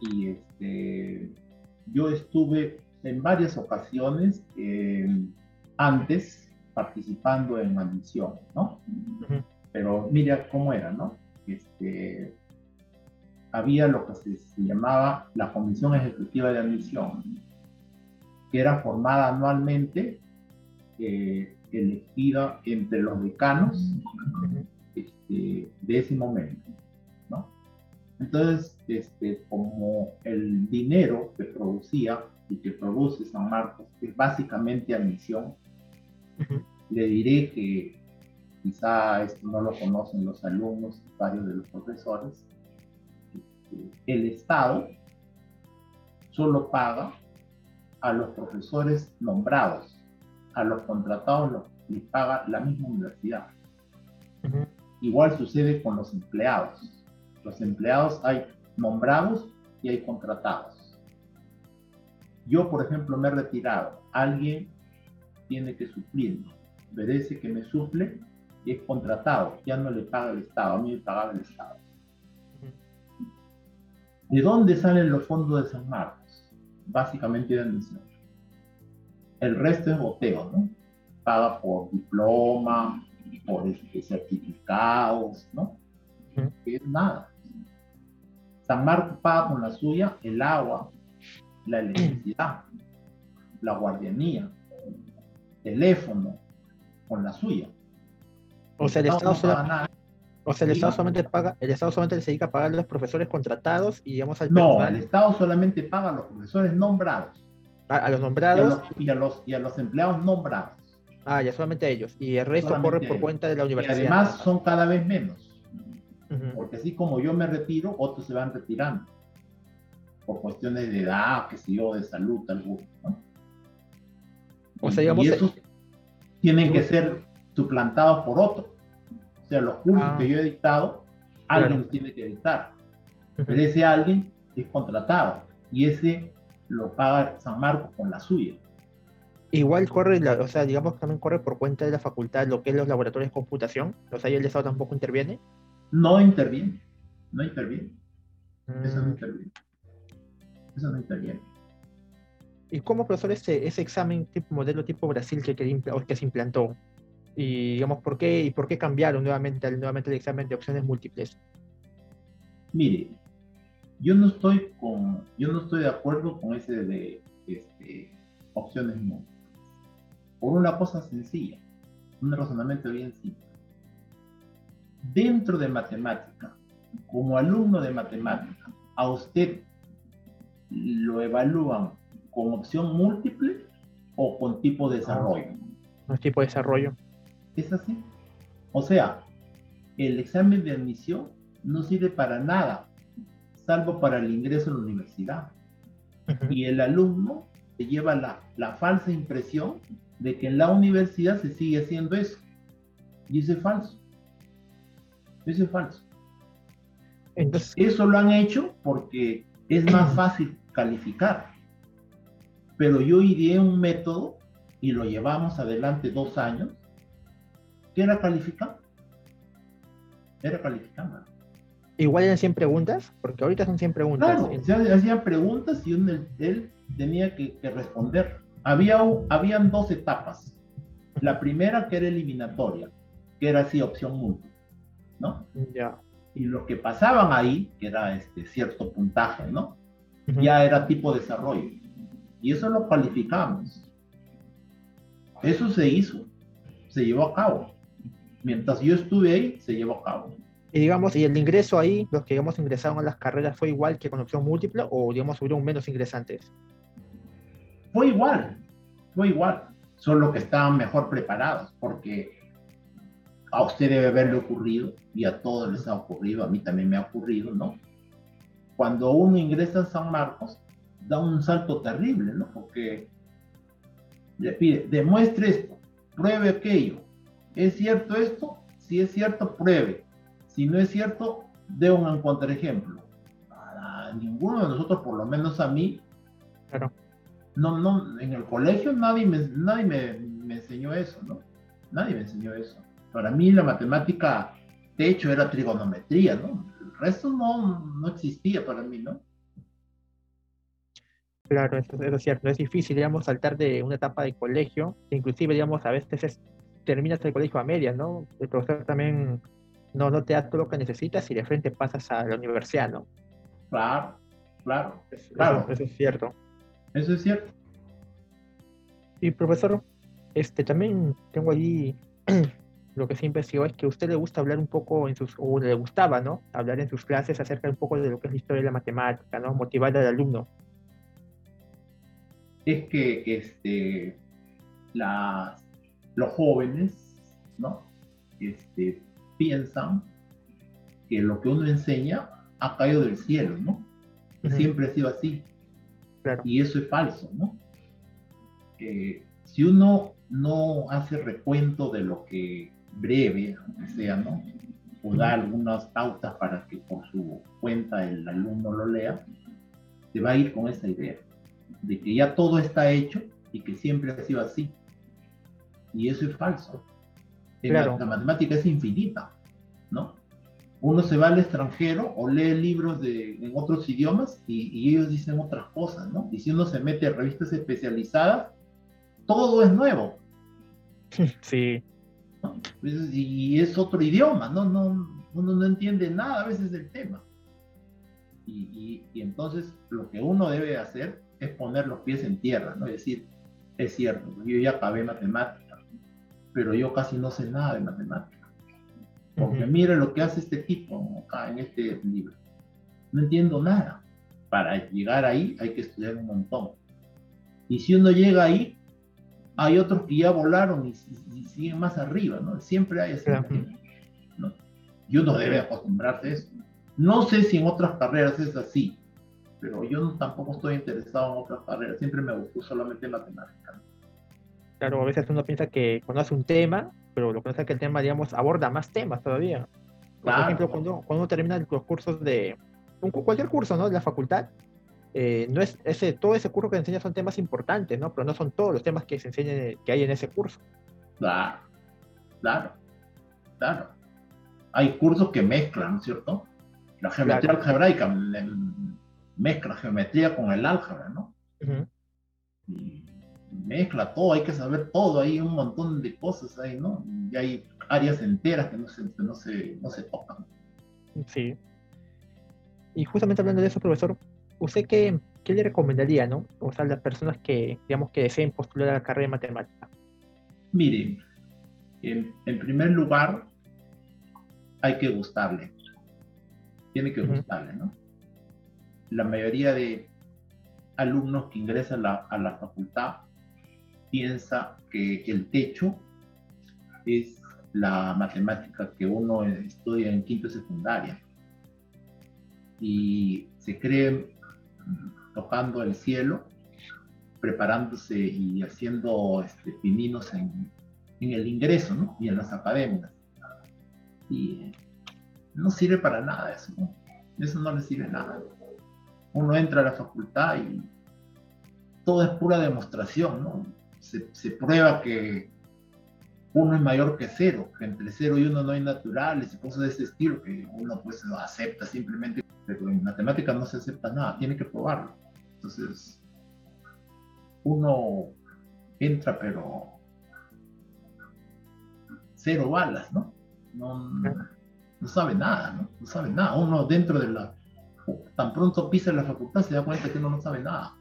Y este, yo estuve en varias ocasiones eh, antes participando en admisión, ¿no? Pero mira cómo era, ¿no? Este, había lo que se, llamaba la Comisión Ejecutiva de Admisión, que era formada anualmente eh, elegida entre los decanos este, de ese momento. ¿no? Entonces, este, como el dinero que producía y que produce San Marcos es básicamente admisión, le diré que quizá esto no lo conocen los alumnos, varios de los profesores, este, el Estado solo paga a los profesores nombrados a los contratados les paga la misma universidad. Igual sucede con los empleados. Los empleados hay nombrados y hay contratados. Yo, por ejemplo, me he retirado. Alguien tiene que suplirme. Merece que me suple y es contratado. Ya no le paga el Estado. A mí me paga el Estado. ¿De dónde salen los fondos de San Marcos? Básicamente de admisión. El resto es boteo, ¿no? Paga por diploma, por este, certificados, ¿no? Es nada. San Marcos paga con la suya el agua, la electricidad, la guardianía, teléfono, con la suya. O sea, el Estado, O sea, el Estado solamente paga, el Estado solamente se dedica a pagar a los profesores contratados y digamos al No, personal, el Estado solamente paga a los profesores nombrados a, a los y a nombrados, los, y a los, y a los empleados nombrados. Ah, ya solamente a ellos. Y el resto Solamente corre por cuenta de la Y universidad. además son cada vez menos. Porque así como yo me retiro, otros se van retirando. Por cuestiones de edad, que sé yo, de salud. ¿no? O sea, Y- digamos, y esos tienen que ser suplantados por otros. O sea, los cursos Ah. que yo he dictado, alguien Claro. los tiene que dictar. Pero ese alguien es contratado. Y ese lo paga San Marcos con la suya. Igual corre, la- o sea, digamos que también corre por cuenta de la facultad lo que es los laboratorios de computación. O sea, ahí el Estado tampoco interviene. No interviene. No interviene. Eso no Mm. interviene. Eso no interviene. ¿Y cómo, profesor, ese, ese examen tipo modelo tipo Brasil que, que se implantó? Y digamos, ¿por qué, y por qué cambiaron nuevamente, el- nuevamente el examen de opciones múltiples? Mire, yo no estoy con, yo no estoy de acuerdo con ese de este, opciones múltiples. Por una cosa sencilla, un razonamiento bien simple. Dentro de matemática, como alumno de matemática, a usted lo evalúan con opción múltiple o con tipo de desarrollo. Un tipo de desarrollo. Es así. O sea, el examen de admisión no sirve para nada, salvo para el ingreso a la universidad. Y el alumno se lleva la, la falsa impresión de que en la universidad se sigue haciendo eso. Y eso es falso. Eso es falso. Entonces, Eso lo han hecho porque es más fácil calificar. Pero yo ideé un método y lo llevamos adelante dos años, que era calificar. Era calificar. igual eran 100 preguntas, porque ahorita son 100 preguntas. Claro, se ha- hacían preguntas y uno- él tenía que, que responder. Había, habían dos etapas. La primera que era eliminatoria, que era así opción múltiple, ¿no? Ya. Y los que pasaban ahí, que era este cierto puntaje, ¿no? Ujú. ya era tipo desarrollo. Y eso lo calificamos. Eso se hizo, se llevó a cabo. Mientras yo estuve ahí, se llevó a cabo. Y digamos, ¿y el ingreso ahí, los que digamos ingresaron a las carreras, fue igual que con opción múltiple o digamos hubieron menos ingresantes? Fue igual, fue igual, solo que estaban mejor preparados, porque a usted debe haberle ocurrido, y a todos les ha ocurrido, a mí también me ha ocurrido, ¿no? Cuando uno ingresa a San Marcos, da un salto terrible, ¿no? Porque le pide, demuestre esto, pruebe aquello. ¿Es cierto esto? Si es cierto, pruebe. Si no es cierto, dé un contraejemplo. Ninguno de nosotros, por lo menos a mí, Claro. No, no, en el colegio nadie me, nadie me, me enseñó eso, ¿no? Nadie me enseñó eso. Para mí la matemática, de hecho, era trigonometría, ¿no? El resto no, no existía para mí, ¿no? Claro, eso, eso es cierto. Es difícil, digamos, saltar de una etapa de colegio, que inclusive, digamos, a veces es- terminas el colegio a medias, ¿no? El profesor también no, no te da todo lo que necesitas y de frente pasas a la universidad, ¿no? Claro, claro, Claro. Eso, eso es cierto. Eso es cierto. Y profesor, este también tengo allí lo que siempre sigo es que a usted le gusta hablar un poco en sus, o le gustaba, ¿no? Hablar en sus clases acerca un poco de lo que es la historia de la matemática, ¿no? Motivar al alumno. Es que este, las, los jóvenes, ¿no? Este, piensan que lo que uno enseña ha caído del cielo, ¿no? Siempre ha sido así. Claro. Y eso es falso, ¿no? Eh, si uno no hace recuento de lo que breve, aunque sea, ¿no? O da algunas pautas para que por su cuenta el alumno lo lea, se va a ir con esa idea de que ya todo está hecho y que siempre ha sido así. Y eso es falso. La- Claro. la matemática es infinita, ¿no? Uno se va al extranjero o lee libros de, en otros idiomas y, y ellos dicen otras cosas, ¿no? Y si uno se mete a revistas especializadas, todo es nuevo, Sí, ¿no? Pues, Y es otro idioma, ¿no? no uno no entiende nada a veces del tema. Y, y- y entonces lo que uno debe hacer es poner los pies en tierra, ¿no? Es decir, es cierto, yo ya acabé matemática, pero yo casi no sé nada de matemática. Porque mire lo que hace este tipo acá en este libro. No entiendo nada. Para llegar ahí hay que estudiar un montón. Y si uno llega ahí, hay otros que ya volaron y, siguen más arriba, ¿no? Siempre hay así. ¿no? Y uno debe acostumbrarse a eso. No sé si en otras carreras es así, pero yo tampoco estoy interesado en otras carreras. Siempre me gustó solamente matemática. Claro, a veces uno piensa que conoce un tema, pero lo que pasa es que el tema, digamos, aborda más temas todavía. Por ejemplo, cuando, cuando uno termina los cursos de, cualquier curso, ¿no? De la facultad, eh, no es ese, todo ese curso que enseña son temas importantes, ¿no? Pero no son todos los temas que se enseñan, que hay en ese curso. Claro, claro, claro. Hay cursos que mezclan, ¿cierto? La geometría algebraica mezcla geometría con el álgebra, ¿no? y mezcla todo, hay que saber todo, hay un montón de cosas ahí, ¿no? Y hay áreas enteras que no se, no se, no se tocan. Sí. Y justamente hablando de eso, profesor, ¿usted qué, qué le recomendaría, no? O sea, a las personas que, digamos, que deseen postular a la carrera de matemática. Mire, en, en primer lugar, hay que gustarle. Tiene que gustarle, ¿no? La mayoría de alumnos que ingresan a la facultad piensa que el techo es la matemática que uno estudia en quinto secundaria y se cree tocando el cielo, preparándose y haciendo este, pininos en, en, el ingreso ¿no? y en las academias. Y no sirve para nada eso, eso no le sirve nada. Uno entra a la facultad y todo es pura demostración, ¿no? Se, prueba que uno es mayor que cero, que entre cero y uno no hay naturales y cosas de ese estilo que uno pues lo acepta simplemente, pero en matemáticas no se acepta nada, tiene que probarlo. Entonces, uno entra pero cero balas, ¿no? No, no sabe nada, ¿no? No sabe nada. Uno dentro de la... Tan pronto pisa la facultad se da cuenta que uno no sabe nada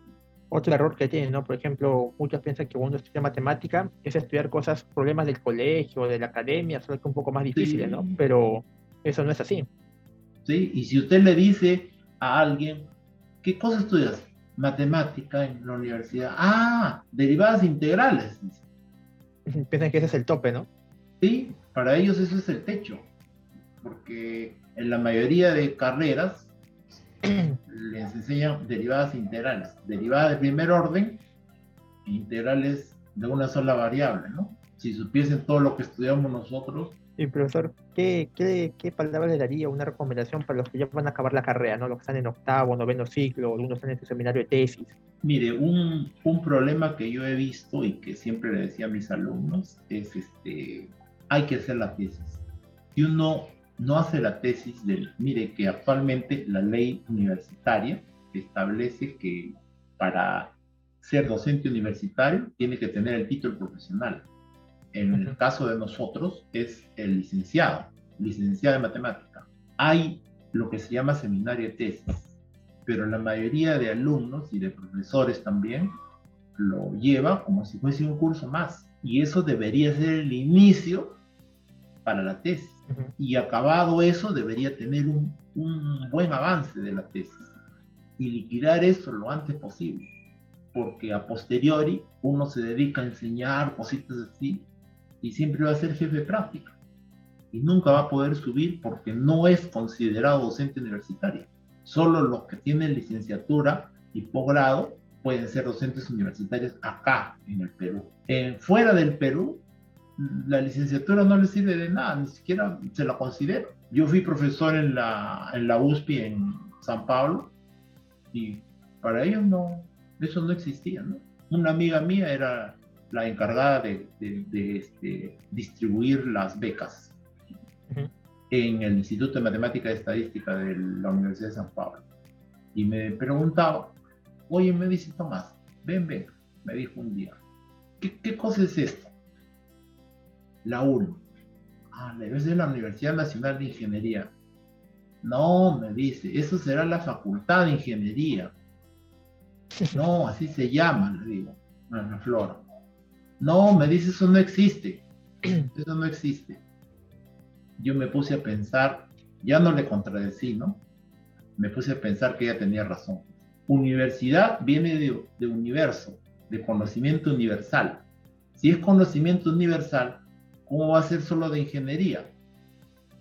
otro error que tiene, ¿no? Por ejemplo, muchos piensan que cuando estudia matemática es estudiar cosas, problemas del colegio, de la academia, solo que un poco más difíciles, ¿no? Pero eso no es así. Sí, y si usted le dice a alguien, ¿qué cosa estudias? Matemática en la universidad. Ah, derivadas integrales. Piensan que ese es el tope, ¿no? Sí, para ellos eso es el techo. Porque en la mayoría de carreras les enseñan derivadas integrales, derivadas de primer orden integrales de una sola variable, ¿no? Si supiesen todo lo que estudiamos nosotros. Y profesor, ¿qué, qué, qué palabra le daría una recomendación para los que ya van a acabar la carrera, ¿no? Los que están en octavo, noveno ciclo, algunos están en su seminario de tesis. Mire, un, un problema que yo he visto y que siempre le decía a mis alumnos es este, hay que hacer la tesis. Si uno no hace la tesis del, mire que actualmente la ley universitaria establece que para ser docente universitario tiene que tener el título profesional. En el caso de nosotros es el licenciado, licenciado en matemática. Hay lo que se llama seminario de tesis, pero la mayoría de alumnos y de profesores también lo lleva como si fuese un curso más. Y eso debería ser el inicio para la tesis. Y acabado eso, debería tener un, un, buen avance de la tesis y liquidar eso lo antes posible, porque a posteriori uno se dedica a enseñar cositas así y siempre va a ser jefe de práctica y nunca va a poder subir porque no es considerado docente universitario. Solo los que tienen licenciatura y posgrado pueden ser docentes universitarios acá en el Perú. En, fuera del Perú la licenciatura no le sirve de nada, ni siquiera se la considero. Yo fui profesor en la, en la USPI en San Pablo y para ellos no, eso no existía. ¿no? Una amiga mía era la encargada de, de, este, distribuir las becas en el Instituto de Matemática y Estadística de la Universidad de San Pablo. Y me preguntaba, oye, me dice Tomás, ven, ven, me dijo un día, ¿qué, qué cosa es esto? La 1. Ah, ser la Universidad Nacional de Ingeniería. No, me dice, eso será la Facultad de Ingeniería. No, así se llama, le digo, Ana Flor. No, me dice, eso no existe. Eso no existe. yo me puse a pensar, ya no le contradecí, ¿no? Me puse a pensar que ella tenía razón. Universidad viene de, de universo, de conocimiento universal. Si es conocimiento universal, ¿cómo va a ser solo de ingeniería?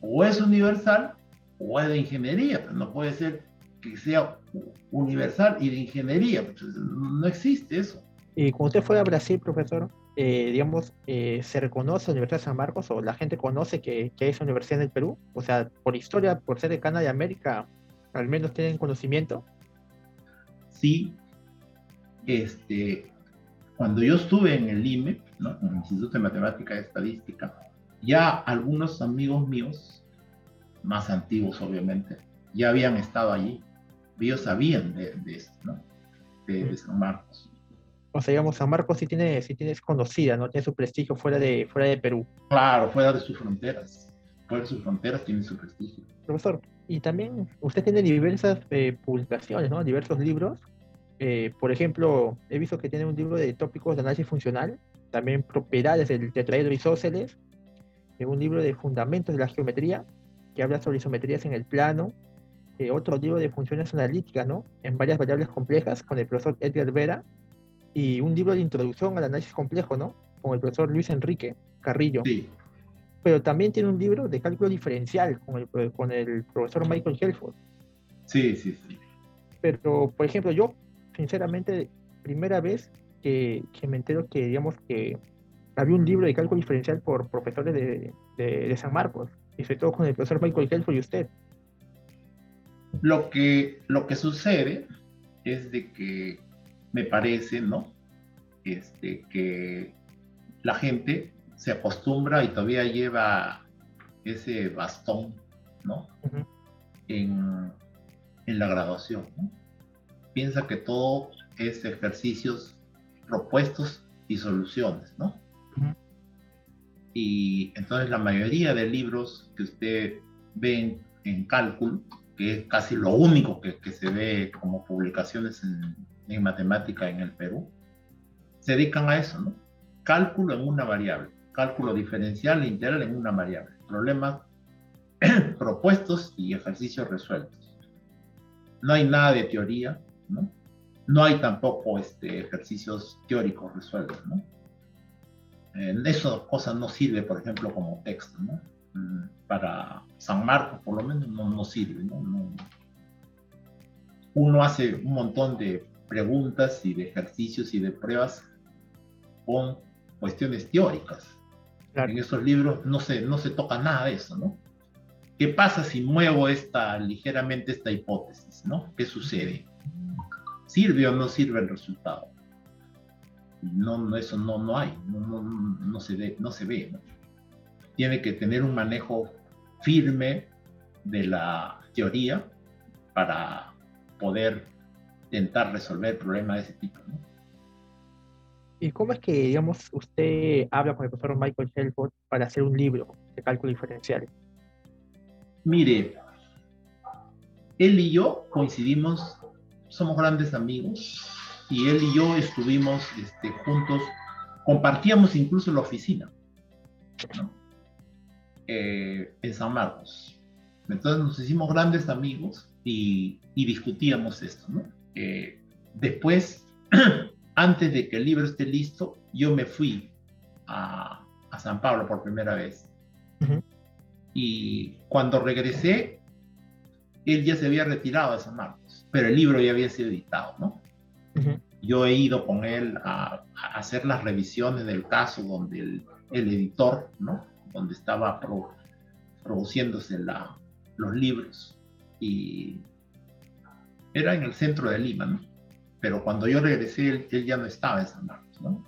O es universal o es de ingeniería, pero no puede ser que sea universal y de ingeniería. Pues, no existe eso. Y cuando usted fue a Brasil, profesor, eh, digamos, eh, ¿se reconoce la Universidad de San Marcos o la gente conoce que, que hay esa universidad en el Perú? O sea, por historia, por ser de América, al menos tienen conocimiento. Sí, este, cuando yo estuve en el IME, ¿no? en el Instituto de Matemática y Estadística, ya algunos amigos míos, más antiguos obviamente, ya habían estado allí. Ellos sabían de, esto, ¿no? De, San Marcos. O sea, digamos, San Marcos sí tiene, sí tiene es conocida, ¿no? Tiene su prestigio fuera de, fuera de Perú. Claro, fuera de sus fronteras. Fuera de sus fronteras tiene su prestigio. Profesor, y también usted tiene diversas eh, publicaciones, ¿no? Diversos libros. Eh, por ejemplo, he visto que tiene un libro de tópicos de análisis funcional, también propiedades del tetraedro isósceles, un libro de fundamentos de la geometría, que habla sobre isometrías en el plano, eh, otro libro de funciones analíticas, ¿no? En varias variables complejas, con el profesor Edgar Vera, y un libro de introducción al análisis complejo, ¿no? Con el profesor Luis Enrique Carrillo. Sí. Pero también tiene un libro de cálculo diferencial con el, con el profesor Michael Helford. Sí, sí, sí. Pero, por ejemplo, yo, sinceramente, primera vez que, que me entero que, digamos, que había un libro de cálculo diferencial por profesores de, de, San Marcos, y sobre todo con el profesor Michael Helford y usted. Lo que, lo que sucede es de que me parece, ¿no? Este, que la gente se acostumbra y todavía lleva ese bastón, ¿no? en, en, la graduación, ¿no? Piensa que todo es ejercicios propuestos y soluciones, ¿no? Y entonces la mayoría de libros que usted ve en, cálculo, que es casi lo único que, que se ve como publicaciones en, en, matemática en el Perú, se dedican a eso, ¿no? Cálculo en una variable, cálculo diferencial e integral en una variable, problemas propuestos y ejercicios resueltos. No hay nada de teoría, ¿no? No hay tampoco este, ejercicios teóricos resueltos, ¿no? eso cosa no sirve, por ejemplo, como texto, ¿no? Mm, para San Marcos, por lo menos, no, no sirve, ¿no? Uno hace un montón de preguntas y de ejercicios y de pruebas con cuestiones teóricas. En esos libros no se, no se toca nada de eso, ¿no? ¿Qué pasa si muevo esta, ligeramente esta hipótesis, ¿no? ¿Qué sucede? ¿Sirve o no sirve el resultado? no, no, eso no, no hay, no, no, no se ve, no se ve. Tiene que tener un manejo firme de la teoría para poder intentar resolver problemas de ese tipo. ¿Y cómo es que, digamos, usted habla con el profesor Michael Shelford para hacer un libro de cálculo diferencial? Mire, él y yo coincidimos, somos grandes amigos, y él y yo estuvimos este, juntos, compartíamos incluso la oficina eh, en San Marcos. Entonces nos hicimos grandes amigos y, discutíamos esto. Eh, después, antes de que el libro esté listo, yo me fui a, a San Pablo por primera vez. Y cuando regresé, él ya se había retirado de San Marcos, pero el libro ya había sido editado, ¿no? Yo he ido con él a, hacer las revisiones del caso donde el, editor, ¿no? Donde estaba produciéndose la, los libros. Y era en el centro de Lima, ¿no? Pero cuando yo regresé, él, ya no estaba en San Marcos, ¿no?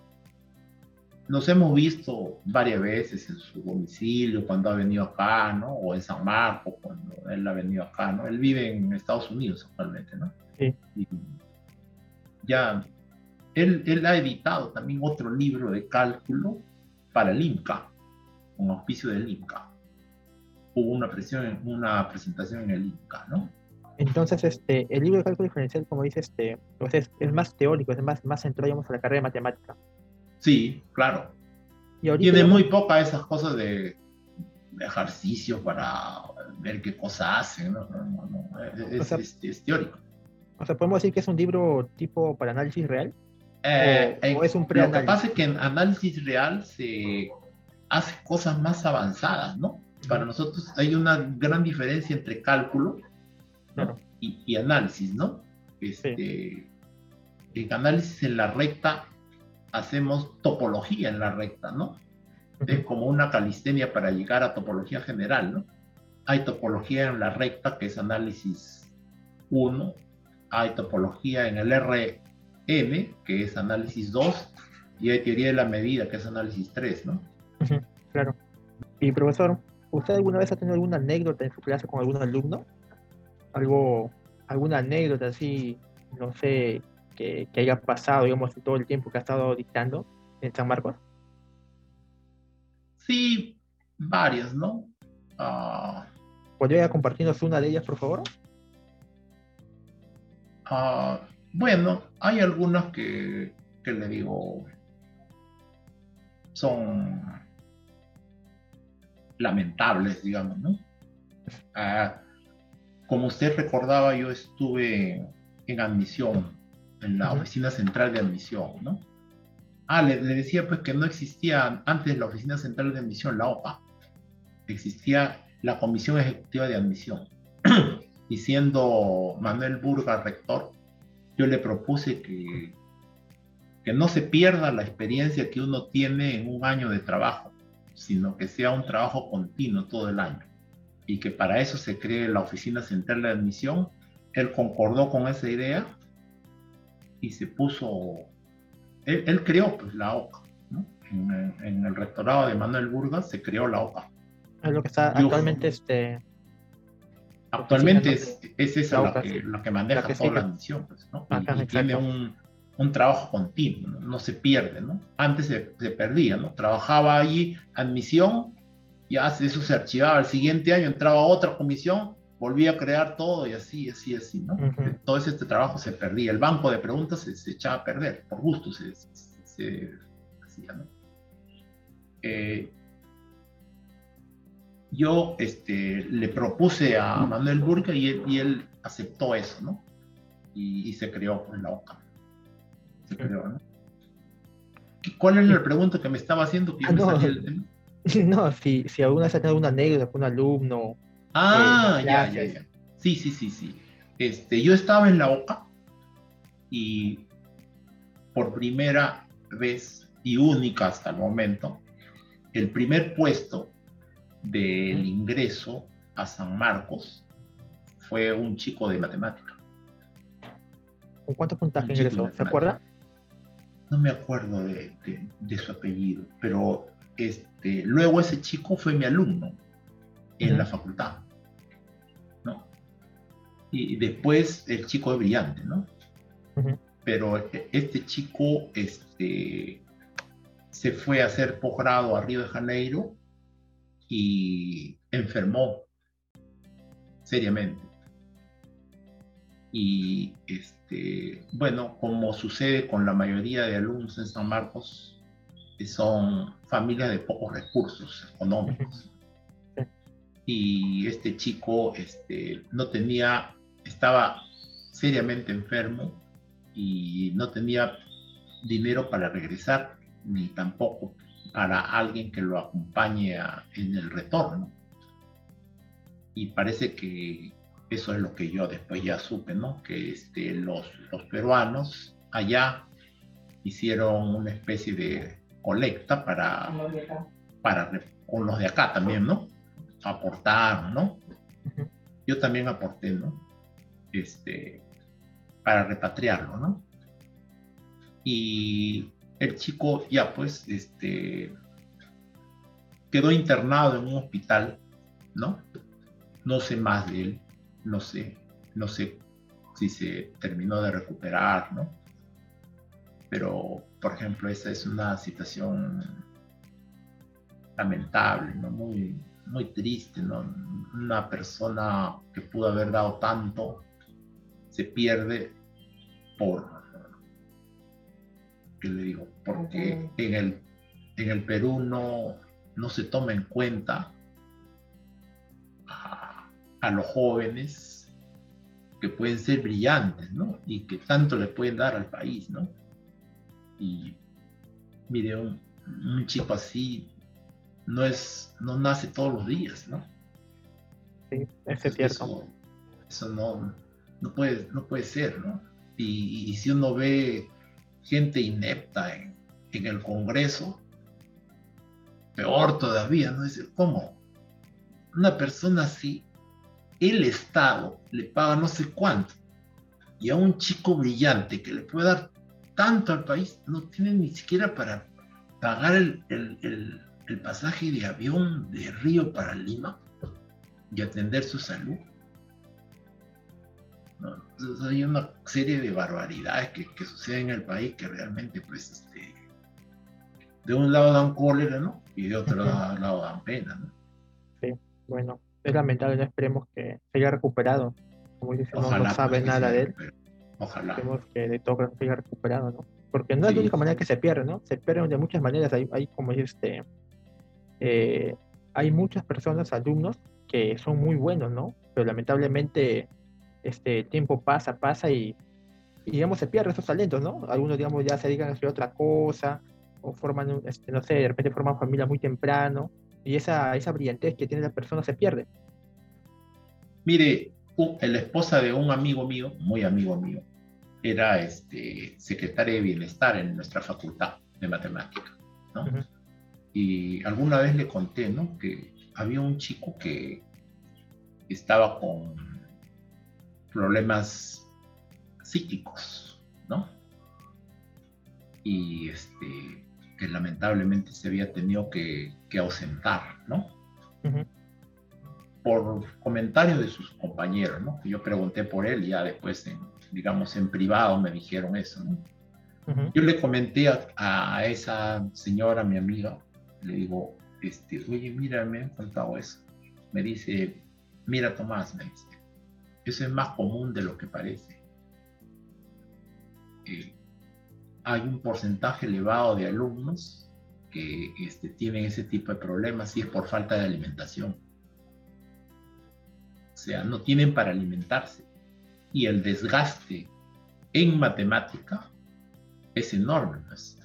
Nos hemos visto varias veces en su domicilio, cuando ha venido acá, ¿no? O en San Marcos, cuando él ha venido acá, ¿no? Él vive en Estados Unidos actualmente, ¿no? Sí ya él, él, ha editado también otro libro de cálculo para el INCA, un auspicio del INCA. Hubo una, presión, una presentación en el INCA, ¿no? Entonces, este, el libro de cálculo diferencial, como dice, este, pues es, es, más teórico, es más, más centrado digamos, a la carrera de matemática. Sí, claro. Y Tiene muy poca esas cosas de, ejercicios para ver qué cosa hacen, ¿no? Es, teórico. O sea, podemos decir que es un libro tipo para análisis real. Eh, o, es un Lo que pasa es que en análisis real se hace cosas más avanzadas, ¿no? Para nosotros hay una gran diferencia entre cálculo y, análisis, ¿no? Este, En análisis en la recta hacemos topología en la recta, ¿no? Es como una calistenia para llegar a topología general, ¿no? Hay topología en la recta, que es análisis 1, hay topología en el RN, que es análisis 2, y hay teoría de la medida, que es análisis 3, ¿no? Claro. Y profesor, ¿usted alguna vez ha tenido alguna anécdota en su clase con algún alumno? Algo, alguna anécdota así, no sé, que, haya pasado, digamos, todo el tiempo que ha estado dictando en San Marcos? Sí, varias, ¿no? Uh, ¿Podría compartirnos una de ellas, por favor? Ah, bueno, hay algunas que, que le digo son lamentables, digamos, ¿no? Ah, como usted recordaba, yo estuve en admisión, en la oficina central de admisión, ¿no? Ah, le, decía pues que no existía antes la oficina central de admisión, la OPA, existía la Comisión Ejecutiva de Admisión. y siendo Manuel Burga rector, yo le propuse que, que no se pierda la experiencia que uno tiene en un año de trabajo, sino que sea un trabajo continuo todo el año. Y que para eso se cree la Oficina Central de Admisión. Él concordó con esa idea y se puso, él, creó pues, la OCA. En, el rectorado de Manuel Burgas se creó la OCA. Es lo que está actualmente este, Actualmente es, es esa la, que, que, maneja toda la admisión, pues, ¿no? y, tiene un, un, trabajo continuo, ¿no? se pierde, ¿no? Antes se, se, perdía, ¿no? Trabajaba allí admisión, ya eso se archivaba, el siguiente año entraba otra comisión, volvía a crear todo y así, así, así, ¿no? Todo ese este trabajo se perdía, el banco de preguntas se, echaba a perder, por gusto se, se hacía, ¿no? Eh, yo este, le propuse a Manuel Burga y él, aceptó eso, ¿no? Y, se creó en la OCA. Se creó, ¿no? ¿Cuál es la pregunta que me estaba haciendo? Ah, no, si, si alguna vez ha tenido una anécdota con un alumno. Ah, eh, ya, ya, ya. Sí, sí, sí, sí. Este, yo estaba en la OCA y por primera vez y única hasta el momento, el primer puesto del ingreso a San Marcos fue un chico de matemática. ¿Con cuántos puntajes ingresó? ¿Se acuerda? No me acuerdo de, su apellido, pero este, luego ese chico fue mi alumno en la facultad. Y después el chico es brillante, ¿no? Pero e, este chico este, se fue a hacer posgrado a Río de Janeiro y enfermó seriamente. Y este, bueno, como sucede con la mayoría de alumnos en San Marcos, son familias de pocos recursos económicos. Y este chico este, no tenía, estaba seriamente enfermo y no tenía dinero para regresar, ni tampoco para alguien que lo acompañe en el retorno. Y parece que eso es lo que yo después ya supe, ¿no? Que este, los, los peruanos allá hicieron una especie de colecta para, para con los de acá también, ¿no? Aportar, ¿no? Yo también aporté, ¿no? Este, para repatriarlo, ¿no? Y el chico ya pues este, quedó internado en un hospital, ¿no? No sé más de él, no sé, no sé si se terminó de recuperar, ¿no? Pero, por ejemplo, esa es una situación lamentable, ¿no? Muy, muy triste, ¿no? Una persona que pudo haber dado tanto se pierde por le digo, porque en, el, en el Perú no, no se toma en cuenta a los jóvenes que pueden ser brillantes, ¿no? Y que tanto le pueden dar al país, ¿no? Y mire, un, chico así no es, no nace todos los días, ¿no? Sí, es cierto. Eso, no, no, puede, no puede ser, ¿no? Y, si uno ve gente inepta en, en el Congreso, peor todavía, ¿no? Dice, ¿cómo? Una persona así, el Estado le paga no sé cuánto, y a un chico brillante que le puede dar tanto al país, no tiene ni siquiera para pagar el, el pasaje de avión de Río para Lima y atender su salud. Hay una serie de barbaridades que, que, suceden en el país que realmente, pues, este, de un lado dan cólera, ¿no? Y de otro lado, dan pena, ¿no? Sí, bueno, es lamentable, no esperemos que se haya recuperado. Como dice, no, sabe nada de él. Ojalá. Esperemos que de todo se haya recuperado, ¿no? Porque no es la única manera que se pierde, ¿no? Se pierde de muchas maneras. Hay, hay como este, eh, hay muchas personas, alumnos, que son muy buenos, ¿no? Pero lamentablemente este el tiempo pasa, pasa y, digamos se pierden esos talentos, ¿no? Algunos, digamos, ya se dedican a hacer otra cosa o forman, este, no sé, de repente forman familia muy temprano y esa, esa brillantez que tiene la persona se pierde. Mire, la esposa de un amigo mío, muy amigo mío, era este, secretaria de bienestar en nuestra facultad de matemática, ¿no? Y alguna vez le conté, ¿no? Que había un chico que estaba con problemas psíquicos, ¿no? Y este, que lamentablemente se había tenido que, ausentar, ¿no? Por comentarios de sus compañeros, ¿no? Yo pregunté por él y ya después, en, digamos, en privado me dijeron eso, ¿no? Yo le comenté a, a, esa señora, mi amiga, le digo, este, oye, mira, me han contado eso. Me dice, mira Tomás, me dice, eso es más común de lo que parece. Eh, hay un porcentaje elevado de alumnos que este, tienen ese tipo de problemas y es por falta de alimentación. O sea, no tienen para alimentarse. Y el desgaste en matemática es enorme. Pues.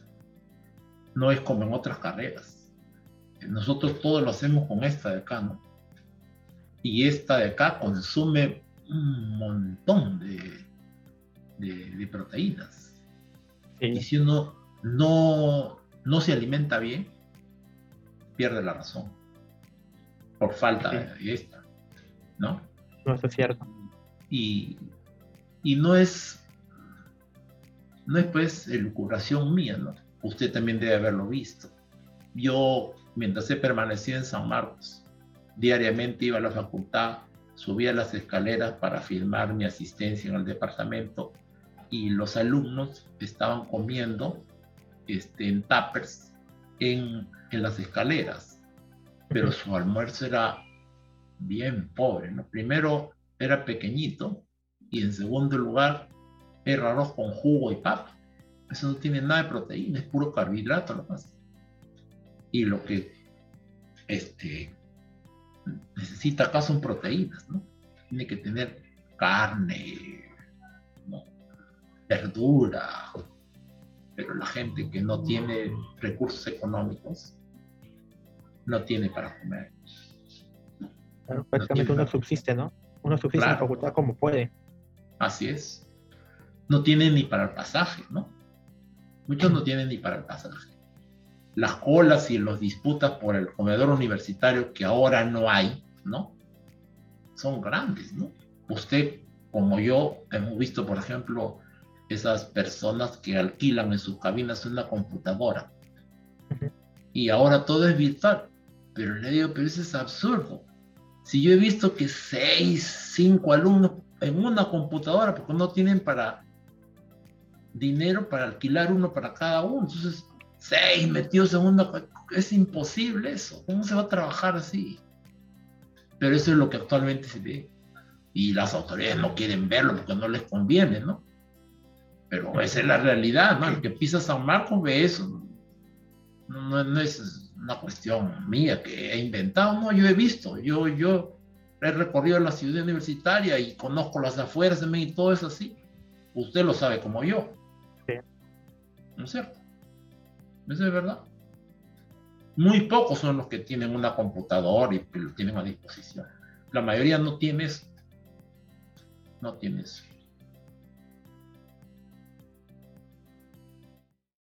No es como en otras carreras nosotros todo lo hacemos con esta de acá, ¿no? Y esta de acá consume un montón de, de, proteínas. Y si uno no, no se alimenta bien, pierde la razón. Por falta de esta, ¿no? No, eso es cierto. Y, y no es, no es pues elucubración mía, ¿no? Usted también debe haberlo visto. Yo mientras he permanecido en San Marcos. Diariamente iba a la facultad, subía las escaleras para firmar mi asistencia en el departamento y los alumnos estaban comiendo este, en tuppers en, en las escaleras, pero su almuerzo era bien pobre. ¿no? Primero era pequeñito y en segundo lugar era arroz con jugo y papa. Eso no tiene nada de proteína, es puro carbohidrato lo más y lo que este, necesita acá son proteínas, ¿no? Tiene que tener carne, verdura, pero la gente que no tiene recursos económicos no tiene para comer. prácticamente uno subsiste, ¿no? Uno subsiste en la facultad como puede. Así es. No tiene ni para el pasaje, ¿no? Muchos no tienen ni para el pasaje las colas y las disputas por el comedor universitario que ahora no hay, ¿no? Son grandes, ¿no? Usted, como yo, hemos visto, por ejemplo, esas personas que alquilan en sus cabinas una computadora. Y ahora todo es virtual. Pero le digo, pero eso es absurdo. Si yo he visto que seis, cinco alumnos en una computadora, porque no tienen para dinero para alquilar uno para cada uno. Entonces, seis metidos en una... Es imposible eso. ¿Cómo se va a trabajar así? Pero eso es lo que actualmente se ve. Y las autoridades no quieren verlo porque no les conviene, ¿no? Pero esa es la realidad, ¿no? El que pisa San Marcos ve eso. No, no, es una cuestión mía que he inventado, no, yo he visto, yo, yo, he recorrido la ciudad universitaria y conozco las afueras de mí y todo es así. Usted lo sabe como yo. Sí. ¿No es cierto? Eso es verdad. Muy pocos son los que tienen una computadora y lo tienen a disposición. La mayoría no tiene eso. No tiene eso.